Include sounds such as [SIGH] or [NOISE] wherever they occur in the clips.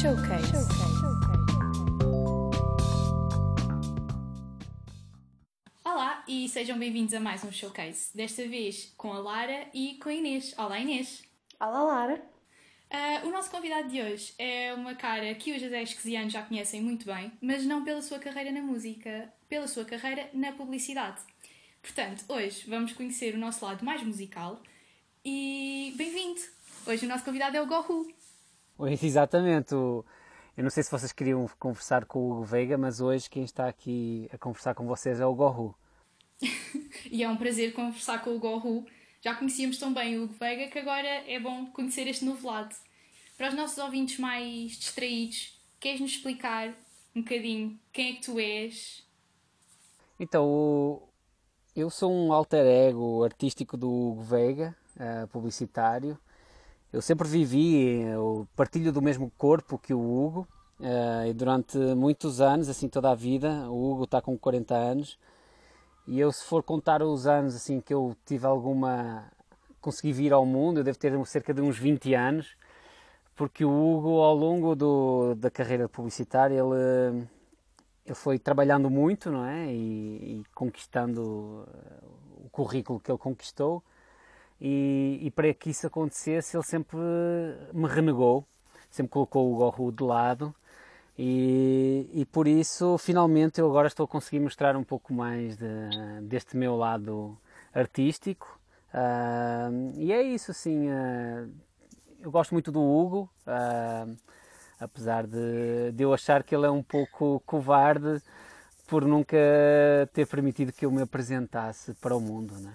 Showcase. Olá e sejam bem-vindos a mais um Showcase. Desta vez com a Lara e com a Inês. Olá Inês. Olá, Lara. Ah, o nosso convidado de hoje é uma cara que os adesquesianos já conhecem muito bem, mas não pela sua carreira na música, pela sua carreira na publicidade. Portanto, hoje vamos conhecer o nosso lado mais musical e bem-vindo! Hoje o nosso convidado é o Gohu. [LAUGHS] Exatamente. o- Eu não sei se vocês queriam conversar com o Hugo Veiga, mas hoje quem está aqui a conversar com vocês é o Gorru. [LAUGHS] E é um prazer conversar com o Gohu. Já conhecíamos tão bem o Hugo Veiga que agora é bom conhecer este novo lado. Para os nossos ouvintes mais distraídos, queres-nos explicar um bocadinho quem é que tu és? Então, eu sou um alter ego artístico do Hugo Veiga, eh, publicitário. Eu sempre vivi, eh, eu partilho do mesmo corpo que o Hugo, eh, e durante muitos anos, assim toda a vida, o Hugo está com 40 anos, e eu se for contar os anos assim que eu tive alguma consegui vir ao mundo, eu devo ter cerca de uns 20 anos, porque o Hugo ao longo do, da carreira publicitária ele ele foi trabalhando muito, não é? E, e conquistando eh, o currículo que ele conquistou. E, e para que isso acontecesse, ele sempre me renegou, sempre colocou o gorro de lado. E, e por isso, finalmente, eu agora estou a conseguir mostrar um pouco mais de- deste meu lado artístico. Ah, e é isso, assim. ah, eu gosto muito do Hugo. ah, apesar de, de eu achar que ele é um pouco covarde por nunca ter permitido que eu me apresentasse para o mundo, né?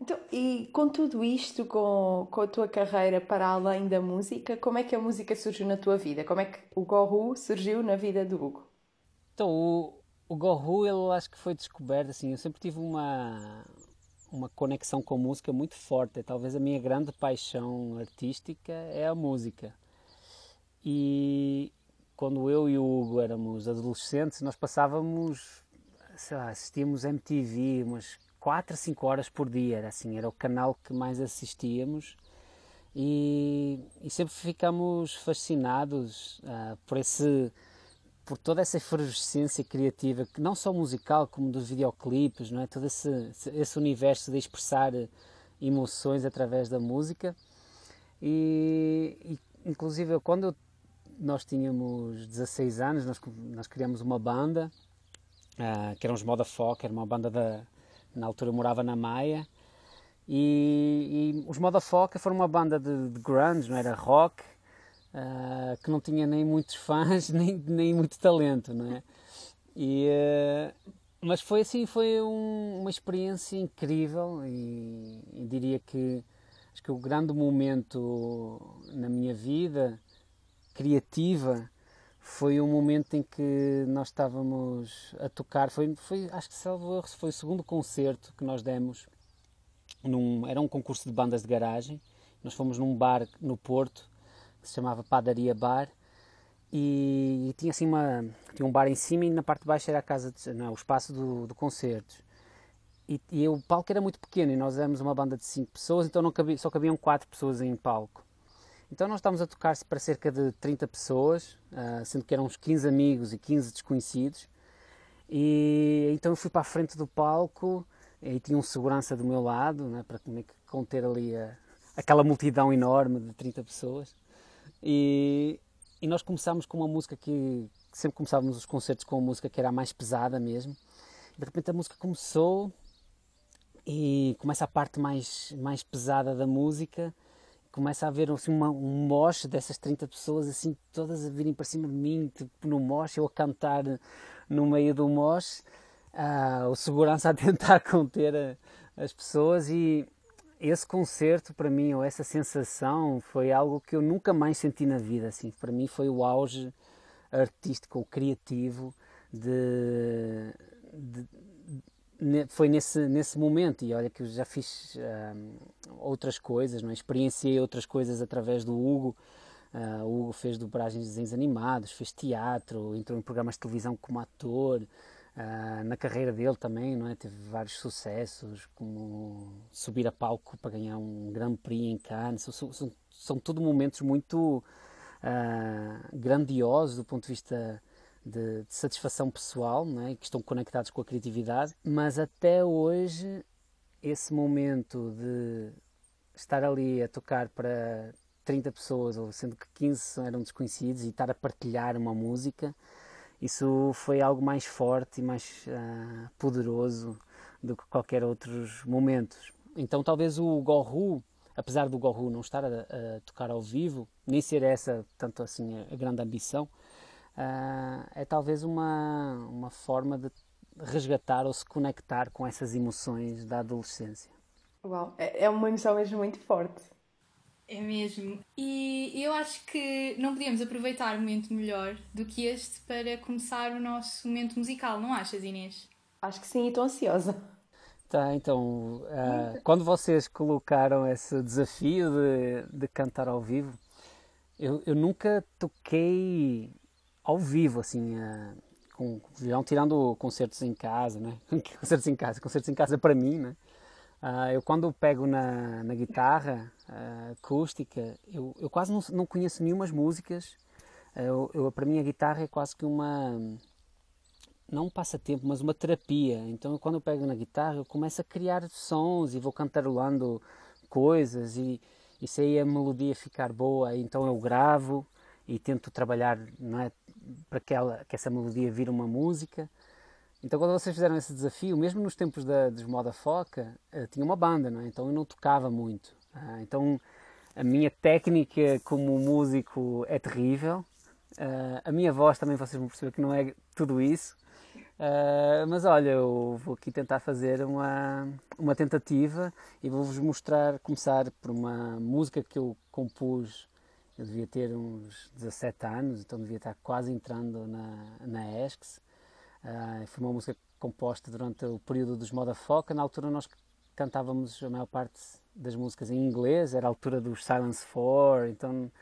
Então, e com tudo isto, com, com a tua carreira para além da música, como é que a música surgiu na tua vida? Como é que o Gohu surgiu na vida do Hugo? Então, o, o Gorru, ele acho que foi descoberto, assim, eu sempre tive uma, uma conexão com a música muito forte, talvez a minha grande paixão artística é a música. E quando eu e o Hugo éramos adolescentes, nós passávamos, sei lá, assistíamos MTV umas 4 a 5 horas por dia, era assim, era o canal que mais assistíamos e, e sempre ficamos fascinados ah, por esse por toda essa efervescência criativa, que não só musical, como dos videoclipes, não é? Todo esse, esse universo de expressar emoções através da música. E, e inclusive, quando nós tínhamos 16 anos, nós, nós criamos uma banda, ah, que era uns Moda Foca, era uma banda da... Na altura morava na Maia, e, e os Moda Foca foram uma banda de, de grunge, não era rock, ah, que não tinha nem muitos [LAUGHS] fãs, nem, nem muito talento, não é? E, ah, mas foi assim, foi um- uma experiência incrível e, e diria que acho que o grande momento na minha vida criativa foi um momento em que nós estávamos a tocar, foi, foi acho que salvo foi o segundo concerto que nós demos, num, era um concurso de bandas de garagem, nós fomos num bar no Porto, que se chamava Padaria Bar, e, e tinha assim uma, tinha um bar em cima e na parte de baixo era a casa, de, não, o espaço do, do concertos. E, e o palco era muito pequeno e nós éramos uma banda de 5 pessoas, então não cabia, só cabiam 4 pessoas em palco. Então nós estávamos a tocar para cerca de 30 pessoas, ah, sendo que eram uns 15 amigos e 15 desconhecidos. E então eu fui para a frente do palco e tinha um segurança do meu lado, né, para conter ali a- aquela multidão enorme de 30 pessoas. E, e nós começámos com uma música que, que sempre começávamos os concertos com uma música que era a mais pesada mesmo. De repente a música começou e começa a parte mais, mais pesada da música. Começa a haver assim, uma, um moche dessas 30 pessoas, assim, todas a virem para cima de mim, tipo no moche, eu a cantar no meio do moche, ah, o segurança a [LAUGHS] tentar conter a- as pessoas. E esse concerto para mim, ou essa sensação, foi algo que eu nunca mais senti na vida, assim, para mim foi o auge artístico ou criativo de, de- foi nesse, nesse momento e olha que eu já fiz ahm, outras coisas, não é? experienciei outras coisas através do Hugo. Ah, o Hugo fez dobragens de desenhos animados, fez teatro, entrou em programas de televisão como ator. Ah, na carreira dele também, não é? Teve vários sucessos, como subir a palco para ganhar um Grand Prix em Cannes. São, são, são tudo momentos muito uh, grandiosos do ponto de vista de, de satisfação pessoal, é? que estão conectados com a criatividade, mas até hoje esse momento de estar ali a tocar para 30 pessoas, ou sendo que 15 eram desconhecidos, e estar a partilhar uma música, isso foi algo mais forte e mais uh, poderoso do que qualquer outros momentos. Então talvez o Gorru, apesar do Gorru não estar a, a, tocar ao vivo, nem ser essa tanto assim a grande ambição, uh, é talvez uma, uma forma de resgatar ou se conectar com essas emoções da adolescência. Uau, é, é uma emoção mesmo muito forte. É mesmo. E eu acho que não podíamos aproveitar um momento melhor do que este para começar o nosso momento musical, não achas, Inês? Acho que sim, e estou ansiosa. Tá, então, uh, quando vocês colocaram esse desafio de, de cantar ao vivo, eu, eu nunca toquei ao vivo, assim, uh, com violão, tirando concertos em casa, né? [LAUGHS] concertos em casa, concertos em casa para mim, né? Uh, eu quando pego na, na guitarra uh, acústica, eu, eu quase não, não conheço nenhumas músicas. Uh, eu, eu, para mim a guitarra é quase que uma não um passatempo, mas uma terapia. Então quando eu pego na guitarra, eu começo a criar sons e vou cantarolando coisas e, e se aí a melodia ficar boa, então eu gravo e tento trabalhar não é, para que, ela, que essa melodia vire uma música. Então, quando vocês fizeram esse desafio, mesmo nos tempos da, dos Moda Foca, uh, tinha uma banda, não é? então eu não tocava muito. Uh, então, a minha técnica como músico é terrível. Uh, a minha voz também, vocês vão perceber que não é tudo isso. mas olha, eu vou aqui tentar fazer uma, uma tentativa e vou-vos mostrar, começar por uma música que eu compus. Eu devia ter uns 17 anos, então devia estar quase entrando na, na ESCS. Uh, foi uma música composta durante o período dos Moda Foca. Na altura nós cantávamos a maior parte das músicas em inglês, era a altura dos Silence 4, então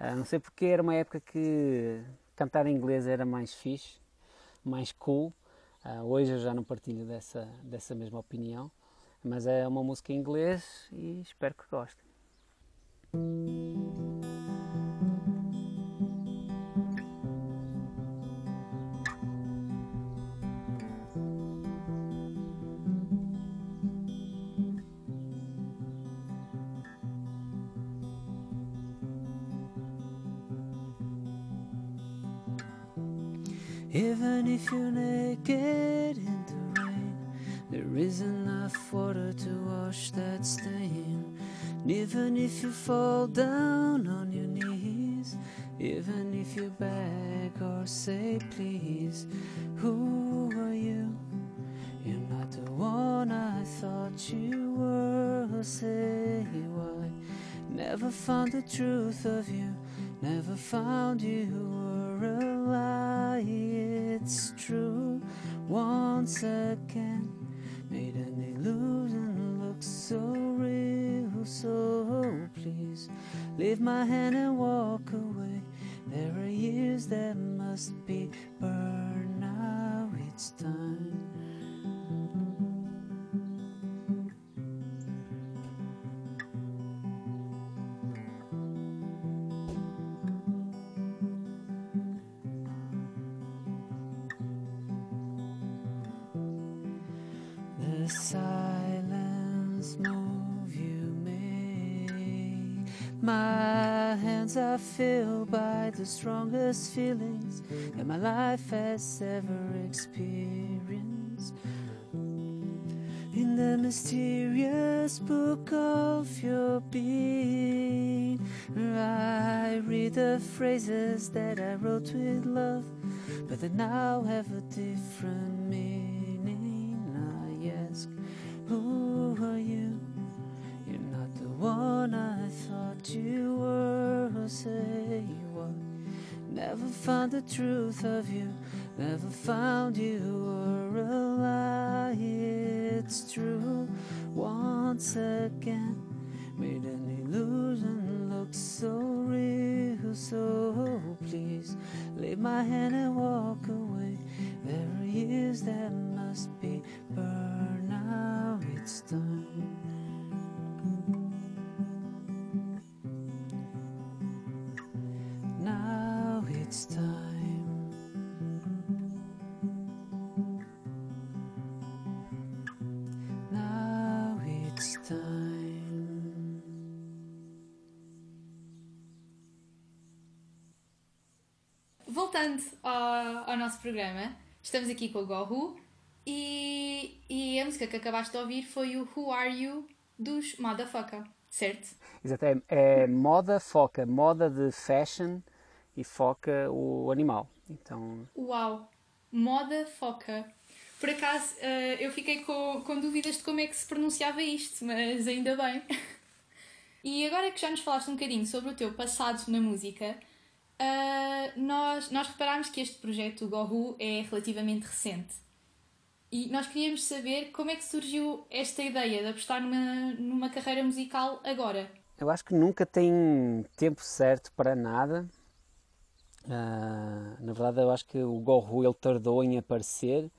uh, não sei porque era uma época que cantar em inglês era mais fixe, mais cool. Uh, hoje eu já não partilho dessa, dessa mesma opinião, mas é uma música em inglês e espero que gostem. Even if you're naked in the rain, there is enough water to wash that stain. And even if you fall down on your knees, even if you beg or say please, who are you? You're not the one I thought you were. Say why? Never found the truth of you, never found you were once again. Made an illusion look so real. So please leave my hand My hands are filled by the strongest feelings that my life has ever experienced. In the mysterious book of your being, I read the phrases that I wrote with love, but they now have a different meaning. I ask, Who are you? You're not the one I thought you were. Say what? Never found the truth of you, never found you were a lie. It's true once again. Made an illusion look so real. So please leave my hand and walk away. There are years that must be burned. Now it's time. It's time. Now it's time. Voltando ao, ao nosso programa, estamos aqui com o Gohu e, e a música que acabaste de ouvir foi o Who Are You dos Motherfucker, certo? Exato, é, é moda foca, moda de fashion e foca o animal. Então, Uau! Moda foca. Por acaso eh, eu fiquei com, com dúvidas de como é que se pronunciava isto, mas ainda bem. [LAUGHS] E agora que já nos falaste um bocadinho sobre o teu passado na música, eh, nós, nós reparámos que este projeto Gohu é relativamente recente. E nós queríamos saber como é que surgiu esta ideia de apostar numa, numa carreira musical agora. eu acho que nunca tem tempo certo para nada. Ah, na verdade, eu acho que o Gohu ele tardou em aparecer.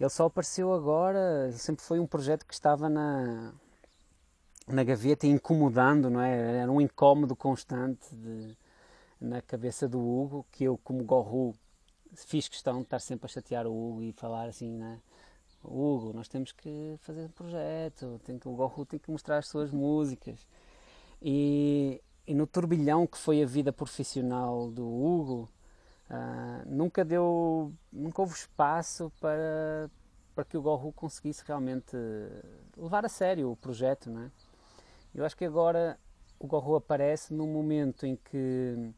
Ele só apareceu agora. Sempre foi um projeto que estava na, na gaveta incomodando, não é? Era um incómodo constante de- na cabeça do Hugo, que eu, como Gohu, fiz questão de estar sempre a chatear o Hugo e falar assim, né? Hugo, nós temos que fazer um projeto, tem que, o Gohu tem que mostrar as suas músicas. E, e no turbilhão que foi a vida profissional do Hugo, ah, nunca deu, nunca houve espaço para, para que o Gohu conseguisse realmente levar a sério o projeto, não é? Eu acho que agora o Gohu aparece num momento em que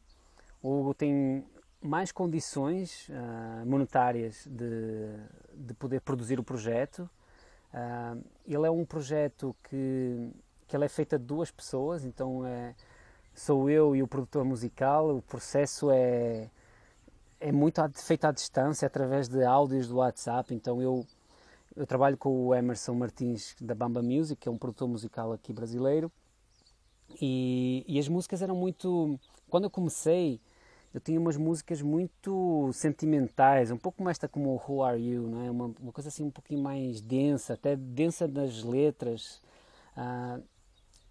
o Hugo tem mais condições ah, monetárias de, de poder produzir o projeto. Ah, ele é um projeto que, que ele é feito de duas pessoas, então é, sou eu e o produtor musical. O processo é, é muito feito à distância, através de áudios do WhatsApp. Então eu, eu trabalho com o Emerson Martins da Bamba Music, que é um produtor musical aqui brasileiro. E, e as músicas eram muito. Quando eu comecei, eu tinha umas músicas muito sentimentais, um pouco mais como Who Are You, não é? uma, uma coisa assim um pouquinho mais densa, até densa nas letras. Ah,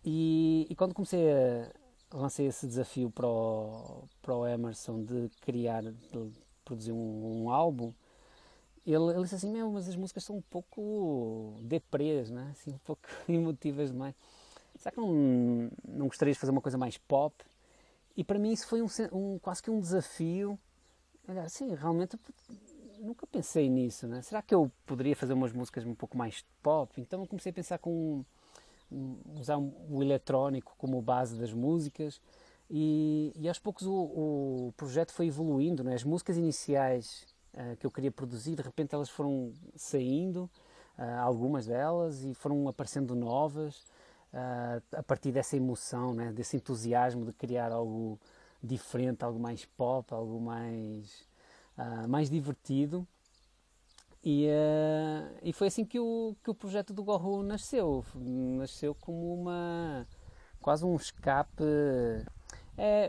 e, e quando comecei a lancei esse desafio para o, para o Emerson de criar, de produzir um, um álbum, ele, ele disse assim, meu, mas as músicas são um pouco deprês, né? assim, um pouco [LAUGHS] emotivas demais. Será que não, não gostarias de fazer uma coisa mais pop? E para mim isso foi um, um- quase que um desafio. Olha, assim, realmente nunca pensei nisso, né? Será que eu poderia fazer umas músicas um pouco mais pop? Então eu comecei a pensar com usar o eletrónico como base das músicas e, e aos poucos o, o projeto foi evoluindo, né? As músicas iniciais ah, que eu queria produzir, de repente elas foram saindo, ah, algumas delas, e foram aparecendo novas ah, a partir dessa emoção, né? Desse entusiasmo de criar algo diferente, algo mais pop, algo mais, mais divertido. E, eh, e foi assim que o, que o projeto do Gohu nasceu. Nasceu como uma. quase um escape. É,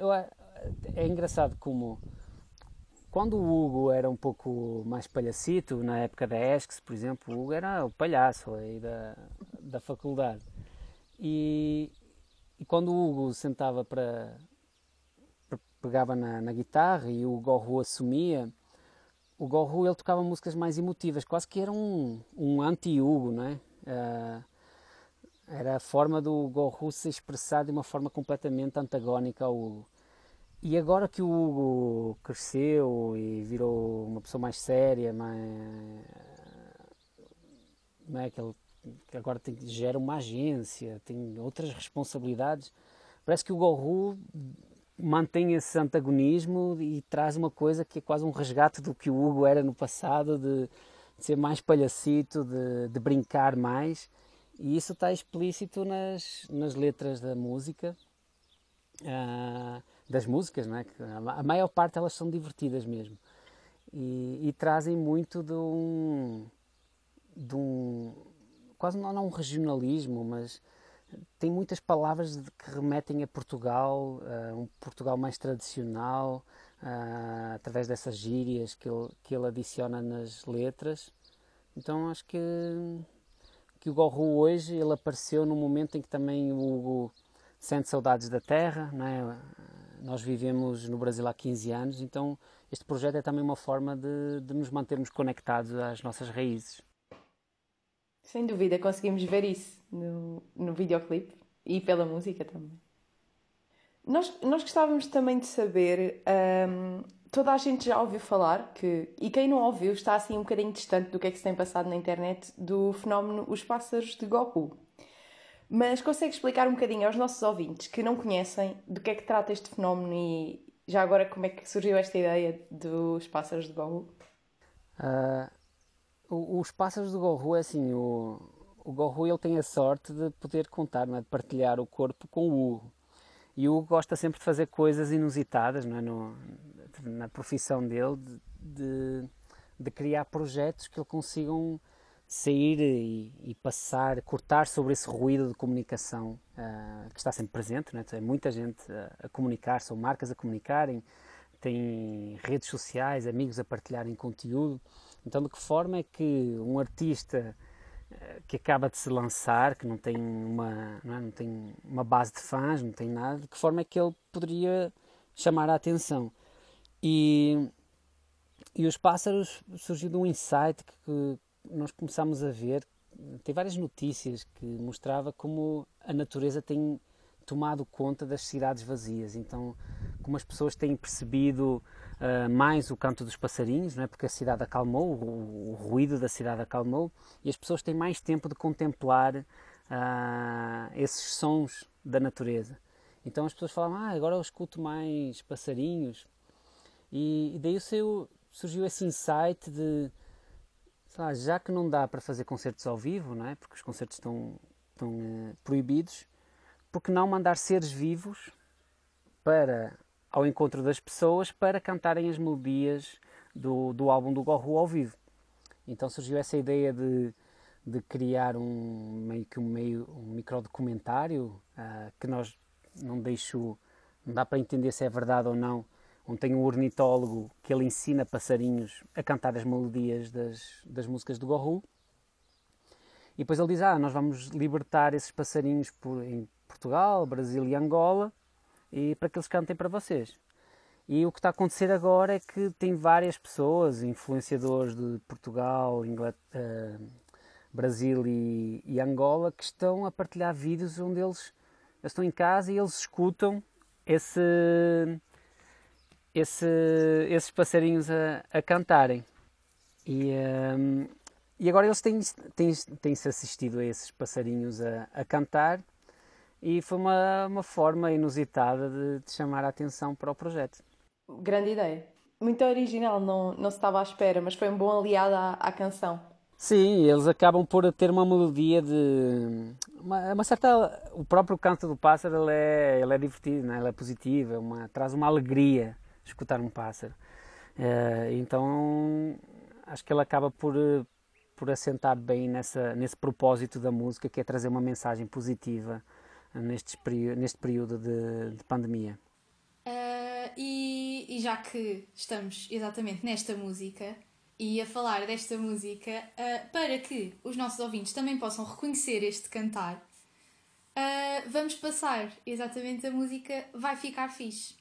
é engraçado como. Quando o Hugo era um pouco mais palhacito, na época da ESCS, por exemplo, o Hugo era o palhaço aí da, da faculdade. E, e quando o Hugo sentava para. pegava na, na guitarra e o Gohu assumia, o Gohu ele tocava músicas mais emotivas, quase que era um, um anti-Hugo, não é? Ah, era a forma do Gohu se expressar de uma forma completamente antagónica ao Hugo. E agora que o Hugo cresceu e virou uma pessoa mais séria, mais, não é? que, ele, agora tem, gera uma agência, tem outras responsabilidades, parece que o Gohu mantém esse antagonismo e traz uma coisa que é quase um resgate do que o Hugo era no passado, de, de ser mais palhacito, de, de brincar mais. E isso está explícito nas, nas letras da música, ah, das músicas, não é? A maior parte elas são divertidas mesmo. E, e trazem muito de um, de um quase não, não um regionalismo, mas tem muitas palavras que remetem a Portugal, a um Portugal mais tradicional, ah, através dessas gírias que ele, que ele adiciona nas letras. Então acho que, que o Gorro hoje ele apareceu num momento em que também o Hugo sente saudades da terra, não é? nós vivemos no Brasil há 15 anos, então este projeto é também uma forma de, de nos mantermos conectados às nossas raízes. Sem dúvida, conseguimos ver isso no, no videoclipe e pela música também. Nós, nós gostávamos também de saber, um, toda a gente já ouviu falar, que, e quem não ouviu está assim um bocadinho distante do que é que se tem passado na internet, do fenómeno Os Pássaros de Goku. Mas consegue explicar um bocadinho aos nossos ouvintes que não conhecem do que é que trata este fenómeno e já agora como é que surgiu esta ideia dos Pássaros de Goku? Uh, os Pássaros de Goku é assim, o, o Goku ele tem a sorte de poder contar, é? de partilhar o corpo com o Hugo. E o Hugo gosta sempre de fazer coisas inusitadas é? no, na profissão dele, de, de, de, criar projetos que ele consigam sair e, e, passar, cortar sobre esse ruído de comunicação uh, que está sempre presente. É? Tem muita gente a, a comunicar, são marcas a comunicarem, tem redes sociais, amigos a partilharem conteúdo. Então, de que forma é que um artista eh, que acaba de se lançar, que não tem uma, não, é? não, tem uma base de fãs, não tem nada, de que forma é que ele poderia chamar a atenção? E, e os pássaros surgiu de um insight que, nós começámos a ver, tem várias notícias que mostrava como a natureza tem tomado conta das cidades vazias. Então, como as pessoas têm percebido uh, mais o canto dos passarinhos, não é? porque a cidade acalmou, o, o, ruído da cidade acalmou, e as pessoas têm mais tempo de contemplar uh, esses sons da natureza. Então as pessoas falam, ah, agora eu escuto mais passarinhos. E, e daí seu, surgiu esse insight de, lá, já que não dá para fazer concertos ao vivo, não é? porque os concertos estão, estão uh, proibidos, porque não mandar seres vivos para ao encontro das pessoas para cantarem as melodias do, do álbum do Gorro ao vivo. Então surgiu essa ideia de, de criar um meio que um meio um microdocumentário uh, que nós não deixo não dá para entender se é verdade ou não onde tem um ornitólogo que ele ensina passarinhos a cantar as melodias das, das músicas do Gorro e depois ele diz ah nós vamos libertar esses passarinhos por, em Portugal Brasil e Angola e para que eles cantem para vocês. E o que está a acontecer agora é que tem várias pessoas, influenciadores de Portugal, uh, Brasil e, e, Angola, que estão a partilhar vídeos onde eles, eles estão em casa e eles escutam esse, esse, esses passarinhos a, a cantarem. E, um, e agora eles têm, têm, têm-se assistido a esses passarinhos a, a cantar e foi uma, uma forma inusitada de, de, chamar a atenção para o projeto. Grande ideia. Muito original, não, não se estava à espera, mas foi um bom aliado à, à canção. Sim, eles acabam por ter uma melodia de. Uma, uma certa. O próprio canto do pássaro ele é, ele é divertido, né? ele é positivo, é uma, traz uma alegria escutar um pássaro. Uh, então acho que ele acaba por, por assentar bem nessa, nesse propósito da música, que é trazer uma mensagem positiva neste neste período de, de pandemia. Uh, e, e, já que estamos exatamente nesta música e a falar desta música, uh, para que os nossos ouvintes também possam reconhecer este cantar, uh, vamos passar exatamente a música Vai Ficar Fixe.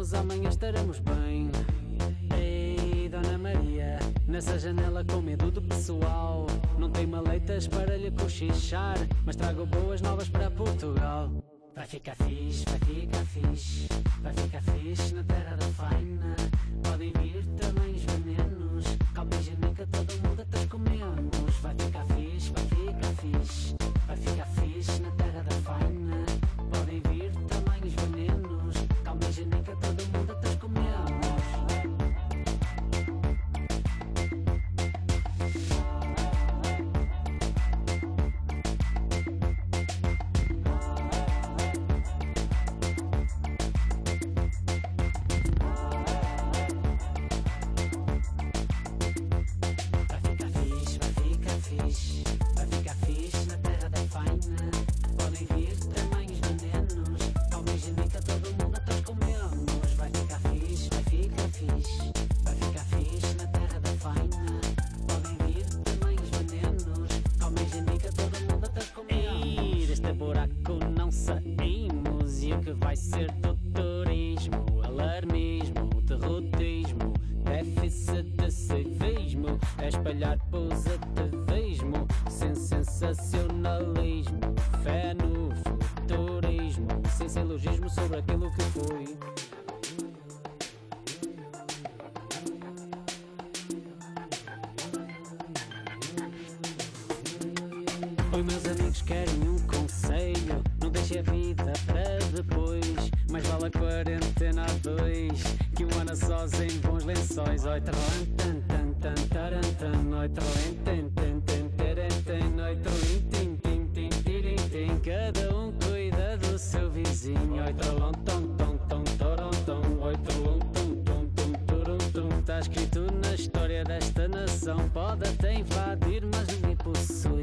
Trememos, amanhã estaremos bem. Ei, Dona Maria, nessa janela com medo do pessoal. Não tem maleitas para lhe cochichar, mas trago boas novas para Portugal. Vai ficar fixe, vai ficar fixe, vai ficar fixe na terra da faina. Podem vir Oi, meus amigos, querem um conselho? Não deixe a vida para depois. Mais vale a quarentena a dois que um ano sós em bons lençóis. Oi, taran, tan, tan, tan, taran, tan. Oi, taran, tan, tan, tan, taran, tan. Oi, taran, tin, tin, tin, tirin, tin. Cada um cuida do seu vizinho. Oi, tralom, tom, tom, tom, torom, tom. Oi, tralom, tom, tom, tom, torom, tom. Tá escrito na história desta nação. Pode até invadir, mas me possui.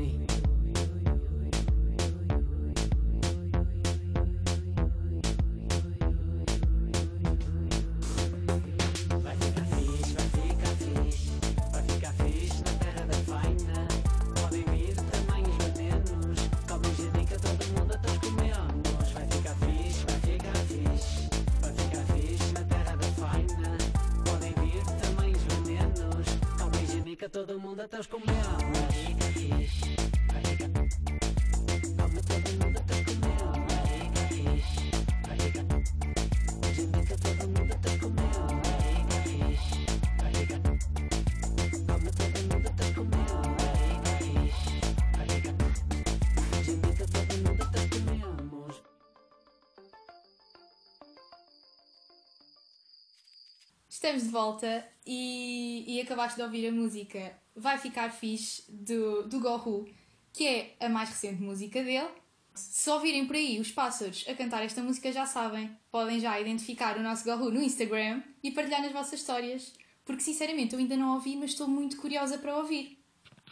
Estamos de volta e, e acabaste de ouvir a música Vai Ficar Fixe do, do Gohu, que é a mais recente música dele. Se ouvirem por aí os pássaros a cantar esta música, já sabem, podem já identificar o nosso Gohu no Instagram e partilhar nas vossas histórias, porque sinceramente eu ainda não ouvi, mas estou muito curiosa para ouvir.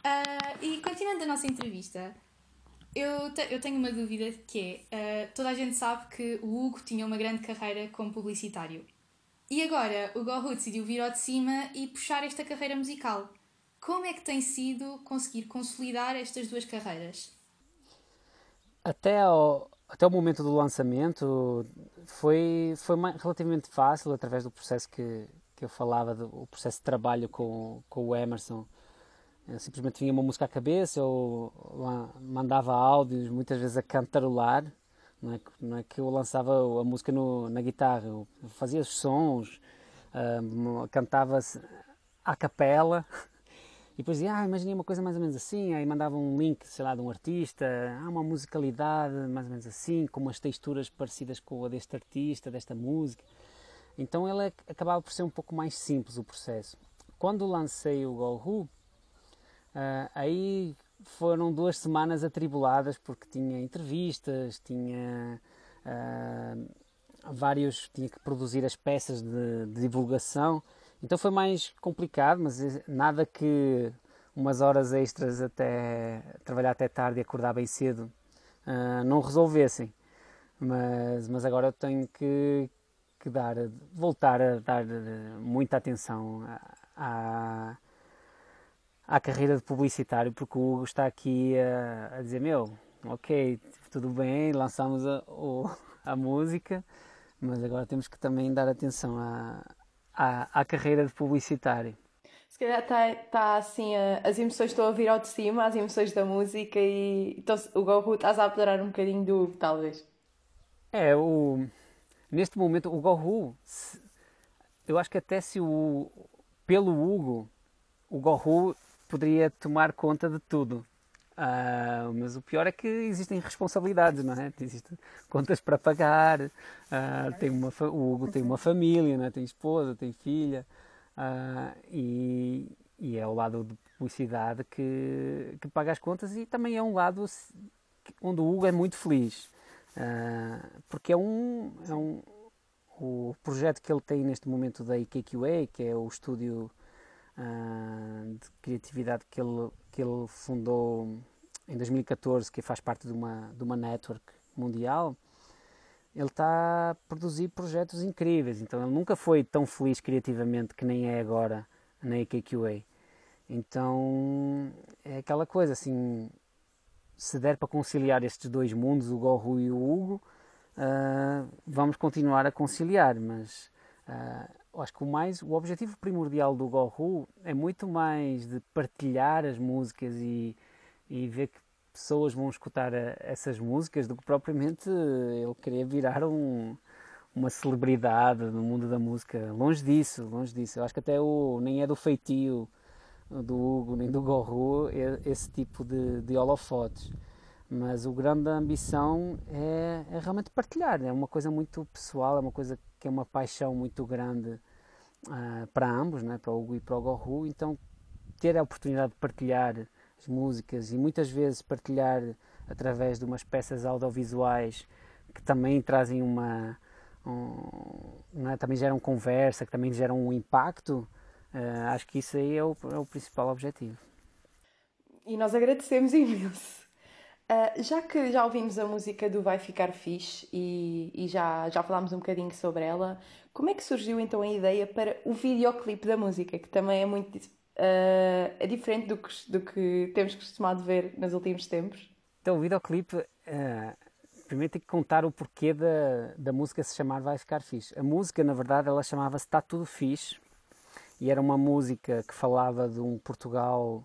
Ah, e continuando a nossa entrevista, eu, te- eu tenho uma dúvida que é: ah, toda a gente sabe que o Hugo tinha uma grande carreira como publicitário. E agora o Gohu decidiu vir ao de cima e puxar esta carreira musical. Como é que tem sido conseguir consolidar estas duas carreiras? Até ao, até o momento do lançamento foi, foi relativamente fácil através do processo que, que eu falava, do, o processo de trabalho com, com o Emerson. Eu simplesmente vinha uma música à cabeça, eu mandava áudios, muitas vezes a cantarolar, não é, que- não é que eu lançava a música no, na guitarra, eu fazia os sons, ah, cantava-se à capela, [LAUGHS] e depois dizia, ah, imaginei uma coisa mais ou menos assim, aí mandava um link, sei lá, de um artista, há uma musicalidade mais ou menos assim, com umas texturas parecidas com a deste artista, desta música. Então ele ac- acabava por ser um pouco mais simples o processo. Quando lancei o Gohu, ah, aí foram duas semanas atribuladas porque tinha entrevistas, tinha ah, vários, tinha que produzir as peças de, de divulgação, então foi mais complicado, mas eh, nada que umas horas extras até trabalhar até tarde e acordar bem cedo ah, não resolvessem. Mas, mas agora eu tenho que, que dar, voltar a dar eh, muita atenção à, à carreira de publicitário, porque o Hugo está aqui a, a dizer: Meu, ok, tudo bem, lançamos a, o- [LAUGHS] a música, mas agora temos que também dar atenção à, à, à carreira de publicitário. Se calhar está tá assim, a- as emoções estão a vir ao de cima, as emoções da música e então o Goku estás a apoderar um bocadinho do Hugo, talvez. É, o, neste momento, o Gohu, eu acho que até se o, pelo Hugo, o Gohu poderia tomar conta de tudo. Ah, mas o pior é que existem responsabilidades, não é? Existem contas para pagar, ah, tem uma, o Hugo tem uma família, não é? tem esposa, tem filha, ah, e, e é o lado de publicidade que, que paga as contas e também é um lado onde o Hugo é muito feliz. Porque é um, é um o projeto que ele tem neste momento da IKQA, que é o estúdio de criatividade que ele, que ele fundou em 2014, que faz parte de uma, de uma network mundial, ele está a produzir projetos incríveis. Então ele nunca foi tão feliz criativamente que nem é agora na IKQA. Então é aquela coisa assim, se der para conciliar estes dois mundos, o Gohu e o Hugo, uh, vamos continuar a conciliar, mas uh, acho que o mais o objetivo primordial do Gohu é muito mais de partilhar as músicas e, e ver que pessoas vão escutar a, essas músicas do que propriamente ele querer virar um, uma celebridade no mundo da música. Longe disso, longe disso. Eu acho que até o nem é do feitio do Hugo nem do Gorro esse tipo de, de holofotes. Mas o grande ambição é, é, realmente partilhar, é uma coisa muito pessoal, é uma coisa que é uma paixão muito grande uh, para ambos, né? para o Hugo e para o Gorro. Então, ter a oportunidade de partilhar as músicas e muitas vezes partilhar através de umas peças audiovisuais que também trazem uma. Um, é? também geram conversa, que também geram um impacto, Uh, acho que isso aí é o, é o, principal objetivo. E nós agradecemos imenso. Uh, já que já ouvimos a música do Vai Ficar Fixe e, e, já, já falámos um bocadinho sobre ela, como é que surgiu então a ideia para o videoclipe da música, que também é muito uh, é diferente do que, do que temos costumado ver nos últimos tempos? Então, o videoclipe, primeiro tem que contar o porquê da, da música se chamar Vai Ficar Fixe. A música, na verdade, ela chamava-se Está Tudo Fixe, e era uma música que falava de um Portugal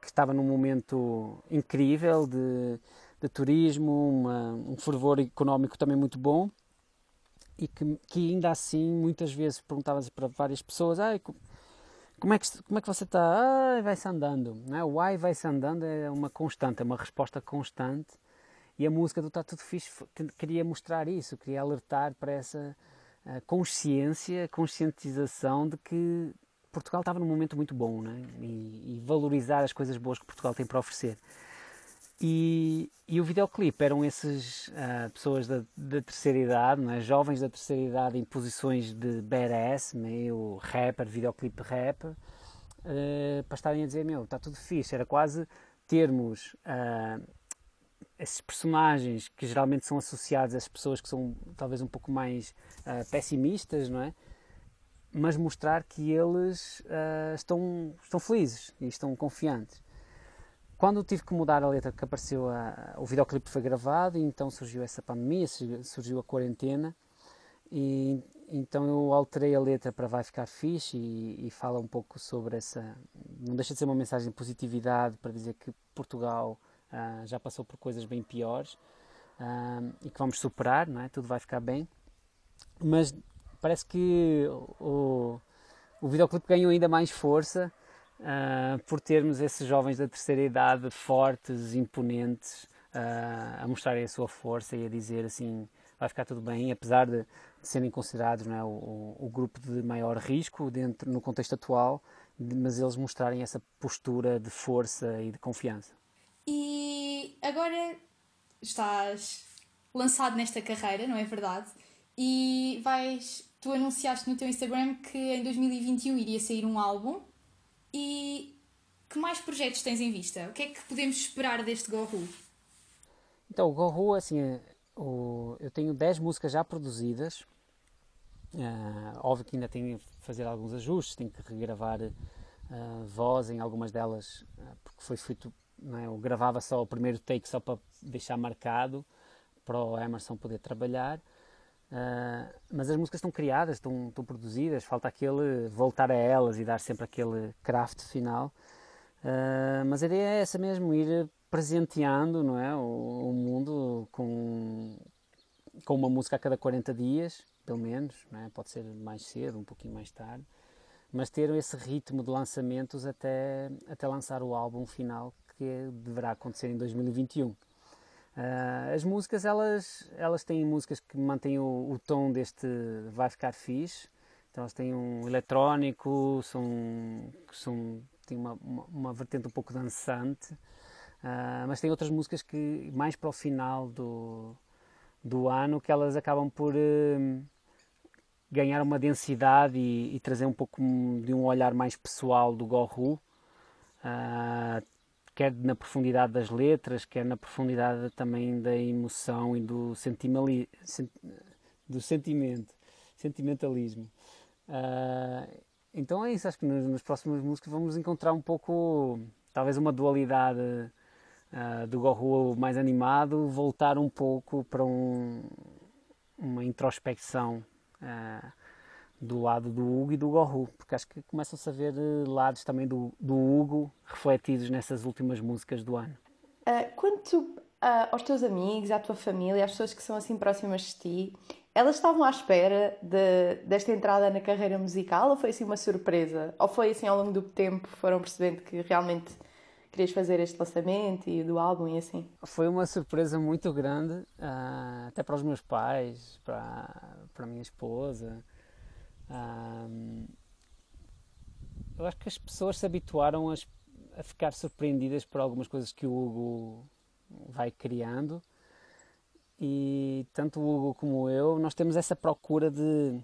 que estava num momento incrível de, de turismo, uma, um fervor económico também muito bom e que, que ainda assim muitas vezes perguntava para várias pessoas ah, como é que como é que você está ah, vai-se andando é? o ai vai-se andando é uma constante é uma resposta constante e a música do Está Tudo Fixe queria mostrar isso queria alertar para essa a consciência, conscientização de que Portugal estava num momento muito bom né? e, e, valorizar as coisas boas que Portugal tem para oferecer. E, e o videoclipe eram essas uh, pessoas da, da, terceira idade, é? jovens da terceira idade em posições de badass, meio rapper, videoclipe rapper, uh, para estarem a dizer: Meu, está tudo fixe. Era quase termos uh, esses personagens que geralmente são associados às pessoas que são talvez um pouco mais uh, pessimistas, não é? Mas mostrar que eles uh, estão, estão felizes e estão confiantes. Quando tive que mudar a letra que apareceu, a, o videoclipe foi gravado e então surgiu essa pandemia, surgiu a quarentena e então eu alterei a letra para Vai Ficar Fixe e, e fala um pouco sobre essa... Não deixa de ser uma mensagem de positividade para dizer que Portugal uh, já passou por coisas bem piores uh, e que vamos superar, não é? Tudo vai ficar bem. Mas parece que o, o videoclipe ganhou ainda mais força uh, por termos esses jovens da terceira idade fortes, imponentes, a mostrarem a sua força e a dizer assim vai ficar tudo bem, apesar de, serem considerados é, o, o, grupo de maior risco dentro no contexto atual, mas eles mostrarem essa postura de força e de confiança. E agora estás lançado nesta carreira, não é verdade? E vais. Tu anunciaste no teu Instagram que em 2021 iria sair um álbum. E que mais projetos tens em vista? O que é que podemos esperar deste Gohu? Então, o Gohu, assim, é, o, eu tenho 10 músicas já produzidas. Uh, óbvio que ainda tenho que fazer alguns ajustes, tenho que regravar uh, voz em algumas delas, uh, porque foi feito é? Eu gravava só o primeiro take só para deixar marcado para o Emerson poder trabalhar. Uh, mas as músicas estão criadas, estão, estão, produzidas, falta aquele voltar a elas e dar sempre aquele craft final. Uh, mas a ideia é essa mesmo, ir presenteando não é, o, o, mundo com, com uma música a cada 40 dias, pelo menos, não é? pode ser mais cedo, um pouquinho mais tarde, mas ter esse ritmo de lançamentos até, até lançar o álbum final, que deverá acontecer em 2021. Uh, as músicas, elas, elas têm músicas que mantêm o, o, tom deste Vai Ficar Fixe, então elas têm um eletrónico, são, são, têm uma, uma, uma vertente um pouco dançante, uh, mas tem outras músicas que mais para o final do, do ano que elas acabam por uh, ganhar uma densidade e, e, trazer um pouco de um olhar mais pessoal do Gohu. Uh, quer na profundidade das letras, quer na profundidade também da emoção e do, sentimali, do sentimento, sentimentalismo. Uh, então é isso, acho que nos, nos próximos músicos vamos encontrar um pouco, talvez uma dualidade uh, do Gorro mais animado, voltar um pouco para um, uma introspecção uh, do lado do Hugo e do Gorro, porque acho que começam-se a ver lados também do, do Hugo refletidos nessas últimas músicas do ano. Uh, quanto uh, aos teus amigos, à tua família, às pessoas que são assim próximas de ti, elas estavam à espera de, desta entrada na carreira musical ou foi assim uma surpresa? Ou foi assim ao longo do tempo foram percebendo que realmente querias fazer este lançamento e do álbum e assim? Foi uma surpresa muito grande, uh, até para os meus pais, para, para a minha esposa. Eu acho que as pessoas se habituaram a, a, ficar surpreendidas por algumas coisas que o Hugo vai criando. E tanto o Hugo como eu, nós temos essa procura de.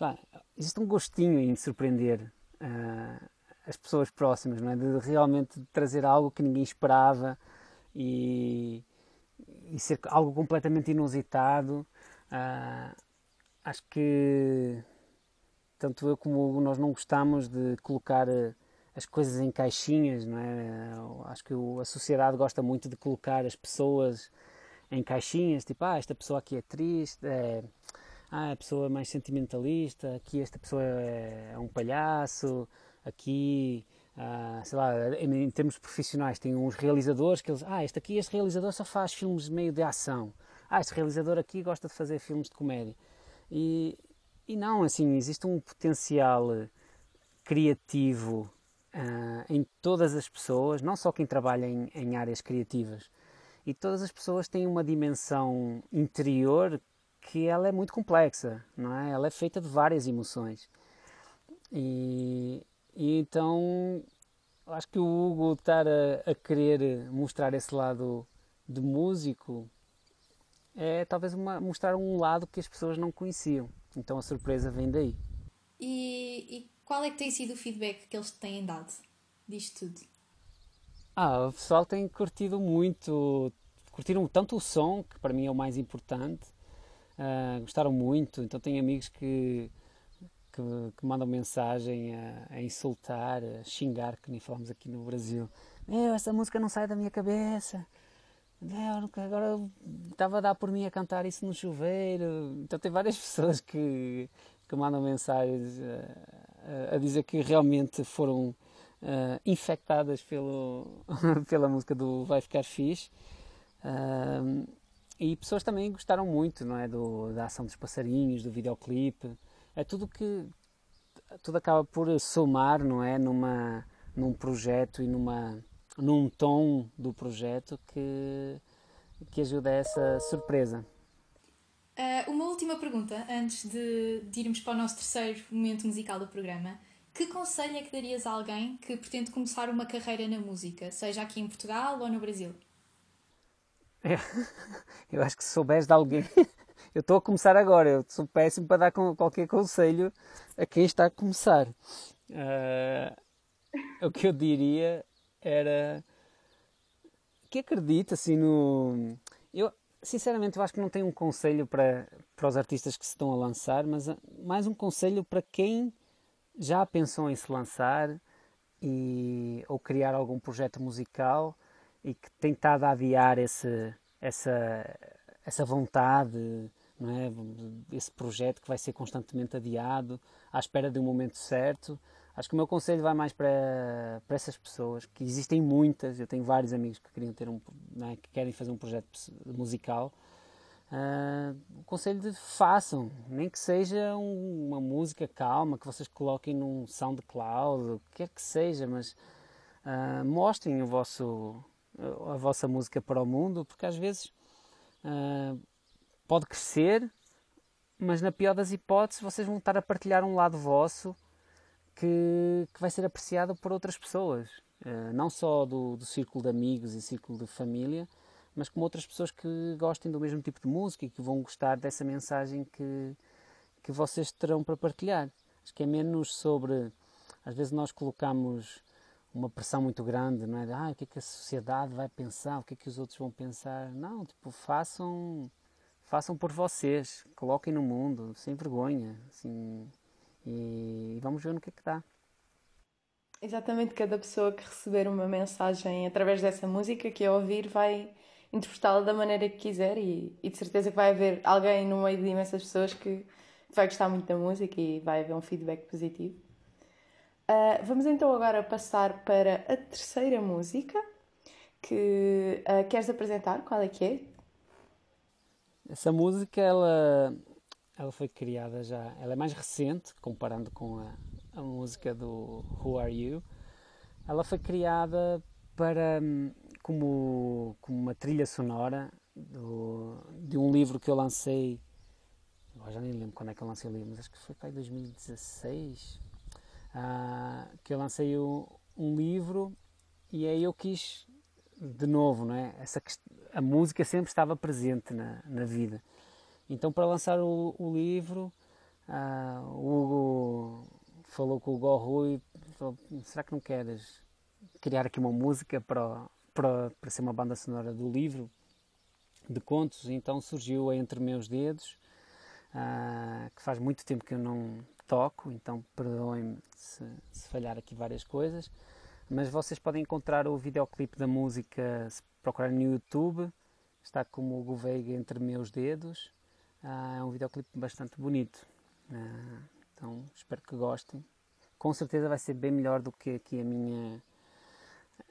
Lá, existe um gostinho em surpreender. Uh, as pessoas próximas, não é? De realmente trazer algo que ninguém esperava e, e ser algo completamente inusitado. Uh, acho que tanto eu como o nós não gostamos de colocar eh, as coisas em caixinhas, não é? Acho que a sociedade gosta muito de colocar as pessoas em caixinhas, tipo, ah, esta pessoa aqui é triste, é, ah, a pessoa é mais sentimentalista, aqui esta pessoa é, é um palhaço, aqui, ah, sei lá, em, termos profissionais, tem uns realizadores que eles, ah, este aqui, este realizador só faz filmes meio de ação. Ah, este realizador aqui gosta de fazer filmes de comédia. E, e não, assim, existe um potencial criativo ah, em todas as pessoas, não só quem trabalha em, em áreas criativas. E todas as pessoas têm uma dimensão interior que ela é muito complexa, não é? Ela é feita de várias emoções. E, e então acho que o Hugo estar a, a, querer mostrar esse lado de músico é talvez uma, mostrar um lado que as pessoas não conheciam. Então a surpresa vem daí. E, e qual é que tem sido o feedback que eles têm dado disto tudo? Ah, o pessoal tem curtido muito, curtiram tanto o som, que para mim é o mais importante, uh, gostaram muito, então tenho amigos que que, que mandam mensagem a, a, insultar, a xingar, que nem falamos aqui no Brasil. Meu, essa música não sai da minha cabeça. Meu, agora estava a dar por mim a cantar isso no chuveiro. Então tem várias [LAUGHS] pessoas que, que mandam mensagens a, a dizer que realmente foram uh, infectadas pelo, [LAUGHS] pela música do Vai Ficar Fixe. Uh, e pessoas também gostaram muito não é, do, da ação dos passarinhos, do videoclipe é tudo que tudo acaba por somar, não é, numa num projeto e numa num tom do projeto que que ajuda a essa surpresa. Uh, uma última pergunta antes de, de irmos para o nosso terceiro momento musical do programa. Que conselho é que darias a alguém que pretende começar uma carreira na música, seja aqui em Portugal ou no Brasil? É, [LAUGHS] eu acho que se souberes de alguém [LAUGHS] eu estou a começar agora, eu sou péssimo para dar qualquer conselho a quem está a começar. Uh, o que eu diria era que acredita assim no. Eu, sinceramente, eu acho que não tenho um conselho para, para os artistas que se estão a lançar, mas mais um conselho para quem já pensou em se lançar e, ou criar algum projeto musical e que tem estado a adiar esse, essa, essa vontade não é? esse projeto que vai ser constantemente adiado, à espera de um momento certo. Acho que o meu conselho vai mais para, para essas pessoas, que existem muitas, eu tenho vários amigos que queriam ter um, é? que querem fazer um projeto musical. Uh, o conselho de façam, nem que seja um, uma música calma, que vocês coloquem num SoundCloud, o que quer que seja, mas uh, mostrem o vosso, a vossa música para o mundo, porque às vezes uh, pode crescer, mas na pior das hipóteses vocês vão estar a partilhar um lado vosso que, que vai ser apreciado por outras pessoas, uh, não só do, do círculo de amigos e círculo de família, mas como outras pessoas que gostem do mesmo tipo de música e que vão gostar dessa mensagem que, que vocês terão para partilhar. Acho que é menos sobre. Às vezes nós colocamos uma pressão muito grande, não é? De, ah, o que é que a sociedade vai pensar, o que é que os outros vão pensar. Não, tipo, façam façam por vocês, coloquem no mundo, sem vergonha, assim, e vamos ver no que é que dá. Exatamente, cada pessoa que receber uma mensagem através dessa música que a ouvir vai interpretá-la da maneira que quiser e, e de certeza que vai haver alguém no meio de imensas pessoas que vai gostar muito da música e vai haver um feedback positivo. Uh, vamos então agora passar para a terceira música que uh, queres apresentar. Qual é que é? Essa música ela, ela foi criada já, ela é mais recente comparando com a, a música do Who Are You. Ela foi criada para hum, como, como uma trilha sonora do, de um livro que eu lancei. Agora já nem lembro quando é que eu lancei o livro, mas acho que foi para 2016 ah, que eu lancei um, um, livro e aí eu quis de novo, não é? Essa, a música sempre estava presente na, na vida. Então para lançar o, o livro, ah, o Hugo falou com o Gorro e falou, será que não queres criar aqui uma música para, para, para ser uma banda sonora do livro de contos? Então surgiu Entre Meus Dedos, ah, que faz muito tempo que eu não toco, então perdoem-me se, se, falhar aqui várias coisas. Mas vocês podem encontrar o videoclipe da música se procurarem no YouTube. Está como o Gouveia entre meus dedos. Ah, é um videoclipe bastante bonito. Ah, então espero que gostem. Com certeza vai ser bem melhor do que aqui a minha,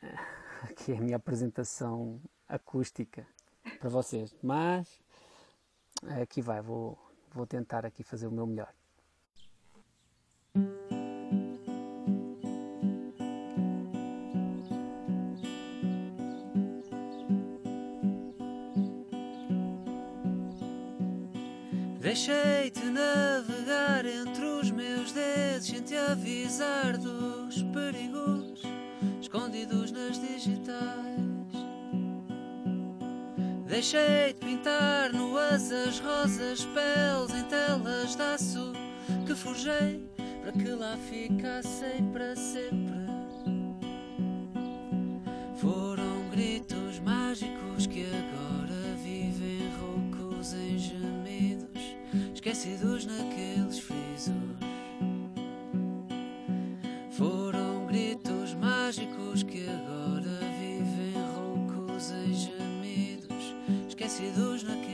[LAUGHS] aqui a minha apresentação acústica para vocês. Mas aqui vai, vou, vou tentar aqui fazer o meu melhor. Deixei-te navegar entre os meus dedos sem te avisar dos perigos escondidos nas digitais. Deixei-te pintar nuas as rosas, peles em telas de aço que forjei para que lá ficassem para sempre. Foram gritos mágicos que agora vivem roucos em gemidos, esquecidos naqueles frisos. Foram gritos mágicos que agora vivem roucos em gemidos, esquecidos naqueles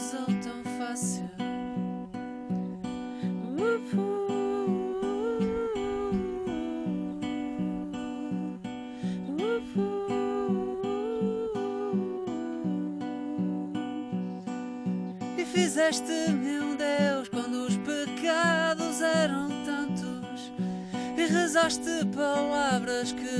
desilusão tão fácil. Fizeste-me um Deus quando os pecados eram tantos e rezaste palavras que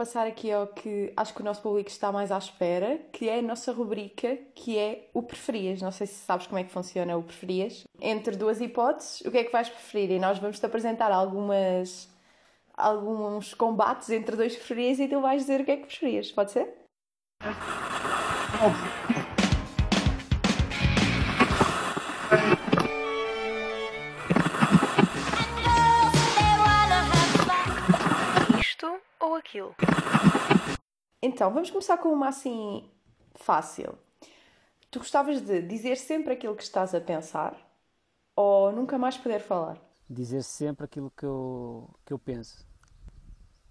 passar aqui ao que acho que o nosso público está mais à espera, que é a nossa rubrica, que é o preferias. Não sei se sabes como é que funciona o preferias. Entre duas hipóteses, o que é que vais preferir? E nós vamos-te apresentar algumas, alguns combates entre dois preferias e tu vais dizer o que é que preferias. Pode ser? aquilo. Então, vamos começar com uma assim fácil. Tu gostavas de dizer sempre aquilo que estás a pensar ou nunca mais poder falar? Dizer sempre aquilo que eu, que eu penso.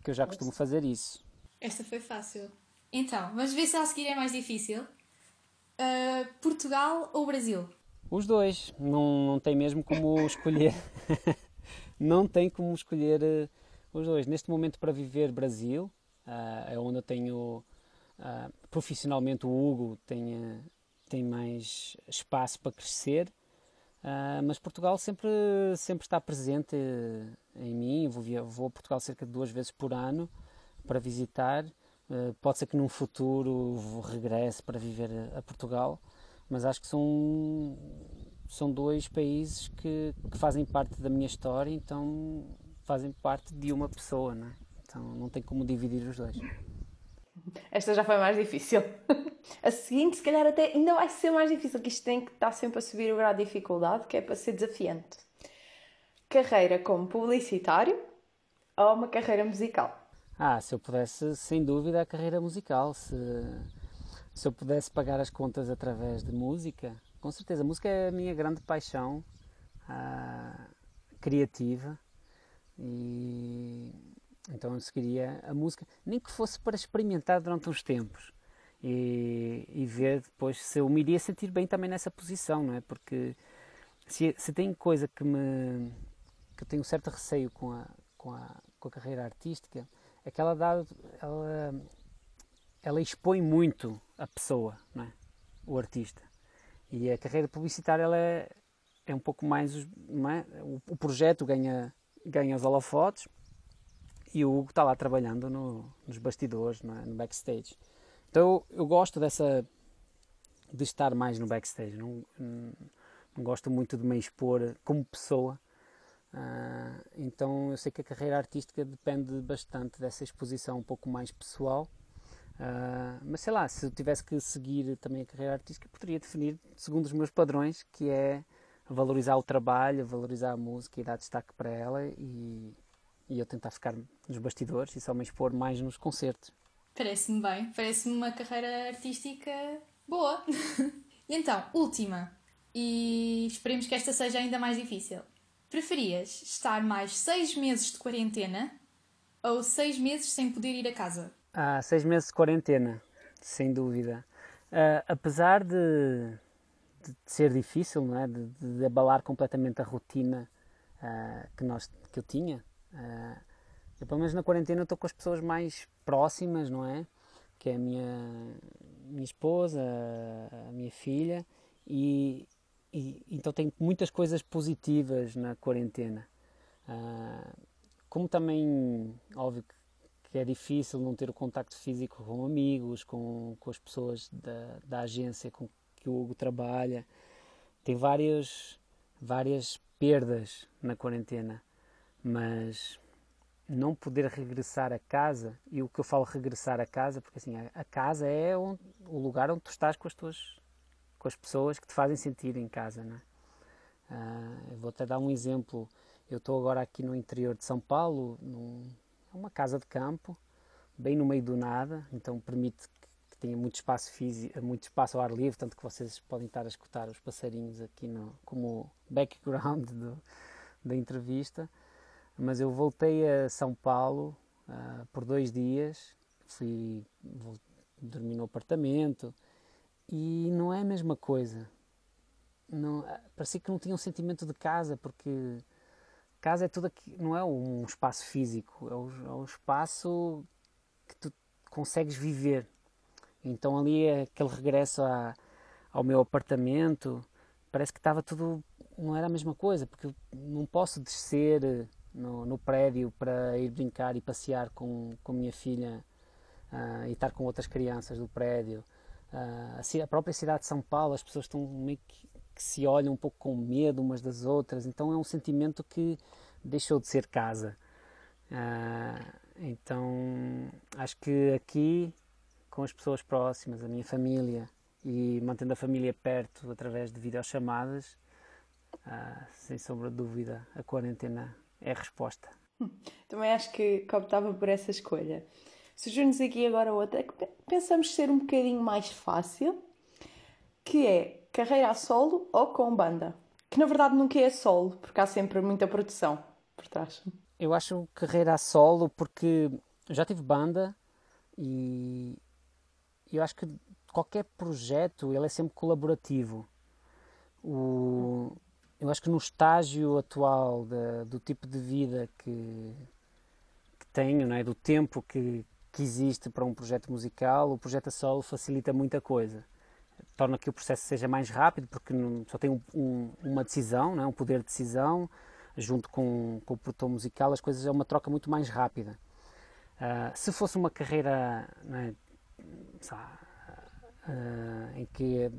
Que eu já costumo fazer isso. Esta foi fácil. Então, vamos ver se a seguir é mais difícil. Uh, Portugal ou Brasil? Os dois. Não, não tem mesmo como [LAUGHS] escolher. não tem como escolher uh, os dois. Neste momento, para viver Brasil, é onde eu tenho. Uh, profissionalmente, o Hugo tem, tem mais espaço para crescer. mas Portugal sempre, sempre está presente em mim. Vou, vou a Portugal cerca de duas vezes por ano para visitar. pode ser que num futuro regresse para viver a Portugal mas acho que são, são dois países que, que fazem parte da minha história, então fazem parte de uma pessoa, não é? Então não tem como dividir os dois. Esta já foi mais difícil. [LAUGHS] A seguinte, se calhar, até ainda vai ser mais difícil, que isto tem que estar sempre a subir o grau de dificuldade, que é para ser desafiante. Carreira como publicitário ou uma carreira musical? Ah, se eu pudesse, sem dúvida, a carreira musical. Se, se eu pudesse pagar as contas através de música, com certeza. A música é a minha grande paixão ah, criativa e então eu seguiria a música, nem que fosse para experimentar durante uns tempos e, e ver depois se eu me iria sentir bem também nessa posição, não é? Porque se, se tem coisa que me que eu tenho um certo receio com a, com a, com a carreira artística é que ela dá ela, ela expõe muito a pessoa, não é? o artista. E a carreira publicitária ela é, é um pouco mais. É? o, o projeto ganha, ganha os holofotes e o Hugo está lá trabalhando no, nos bastidores, é? no backstage. Então eu, eu, gosto dessa. de estar mais no backstage. Não, não, gosto muito de me expor como pessoa. Uh, então eu sei que a carreira artística depende bastante dessa exposição um pouco mais pessoal Uh, mas sei lá, se eu tivesse que seguir também a carreira artística, poderia definir segundo os meus padrões, que é valorizar o trabalho, valorizar a música e dar destaque para ela e, e eu tentar ficar nos bastidores e só me expor mais nos concertos. Parece-me bem, parece-me uma carreira artística boa. [LAUGHS] e então, última, e esperemos que esta seja ainda mais difícil. Preferias estar mais seis meses de quarentena ou seis meses sem poder ir a casa? Há seis meses de quarentena, sem dúvida. Uh, apesar de, de, ser difícil, não é? de, de abalar completamente a rotina uh, que, nós, que eu tinha, uh, eu, pelo menos na quarentena estou com as pessoas mais próximas, não é? Que é a minha, minha esposa, a minha filha, e, e então tenho muitas coisas positivas na quarentena. como também, óbvio que é difícil não ter o contacto físico com amigos, com, com as pessoas da, da agência com que o Hugo trabalha. Tem várias, várias perdas na quarentena, mas não poder regressar a casa, e o que eu falo regressar a casa, porque assim, a, casa é onde, o lugar onde tu estás com as tuas com as pessoas que te fazem sentir em casa, não é? Uh, vou até dar um exemplo. Eu estou agora aqui no interior de São Paulo, num, é uma casa de campo, bem no meio do nada, então permite que tenha muito espaço físico, muito espaço ao ar livre, tanto que vocês podem estar a escutar os passarinhos aqui no, como background do, da entrevista. Mas eu voltei a São Paulo uh, por dois dias, fui dormir no apartamento e não é a mesma coisa. Não, parecia que não tinha um sentimento de casa, porque Casa é tudo aqui, não é um espaço físico, é um, é espaço que tu consegues viver. Então ali é aquele regresso a, ao meu apartamento, parece que estava tudo, não era a mesma coisa, porque eu não posso descer no, no prédio para ir brincar e passear com, com minha filha uh, e estar com outras crianças do prédio. Uh, a própria cidade de São Paulo, as pessoas estão meio que que se olham um pouco com medo umas das outras, então é um sentimento que deixou de ser casa. Uh, então acho que aqui, com as pessoas próximas, a minha família, e mantendo a família perto através de videochamadas, uh, sem sombra de dúvida, a quarentena é a resposta. Também acho que optava por essa escolha. surgiu-nos aqui agora outra que pensamos ser um bocadinho mais fácil, que é carreira a solo ou com banda. Que na verdade nunca é solo, porque há sempre muita produção por trás. Eu acho carreira a solo porque já tive banda e eu acho que qualquer projeto ele é sempre colaborativo. O, eu acho que no estágio atual do tipo de vida que, que tenho, não é? do tempo que, que existe para um projeto musical, o projeto a solo facilita muita coisa. Torna que o processo seja mais rápido, porque não, só tem um, um, uma decisão, não é? um poder de decisão, junto com, com o produtor musical, as coisas é uma troca muito mais rápida. Uh, se fosse uma carreira é, uh, em que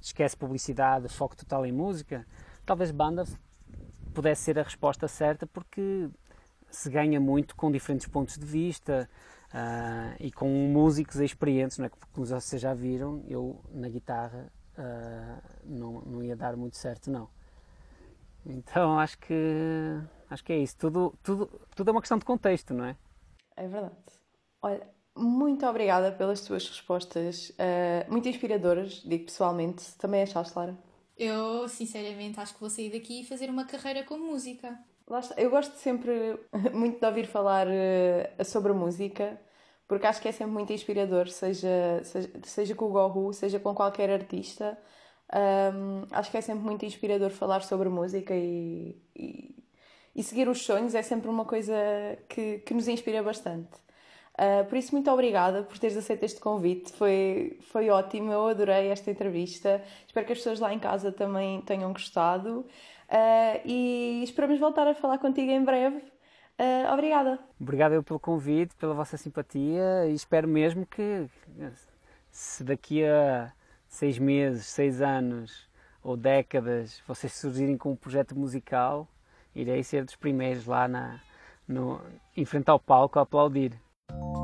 esquece publicidade, foco total em música, talvez banda pudesse ser a resposta certa porque se ganha muito com diferentes pontos de vista uh, e com músicos experientes, não é? como vocês já viram, eu na guitarra não, não ia dar muito certo não. Então acho que acho que é isso. Tudo, tudo, tudo é uma questão de contexto, não é? É verdade. Olha, muito obrigada pelas tuas respostas, uh, muito inspiradoras, digo pessoalmente. Também achaste, Lara? Eu, sinceramente, acho que vou sair daqui e fazer uma carreira com música. Eu gosto sempre [LAUGHS] muito de ouvir falar uh, sobre música, porque acho que é sempre muito inspirador, seja, seja, seja com o Gohu, seja com qualquer artista. Um, acho que é sempre muito inspirador falar sobre música e, e, e, seguir os sonhos é sempre uma coisa que, que nos inspira bastante. Uh, por isso, muito obrigada por teres aceito este convite, foi, foi ótimo, eu adorei esta entrevista. Espero que as pessoas lá em casa também tenham gostado uh, e esperamos voltar a falar contigo em breve. Uh, obrigada. Obrigado pelo convite, pela vossa simpatia e espero mesmo que se daqui a seis meses, seis anos ou décadas vocês surgirem com um projeto musical, irei ser dos primeiros lá na, no, em frente ao palco a aplaudir. you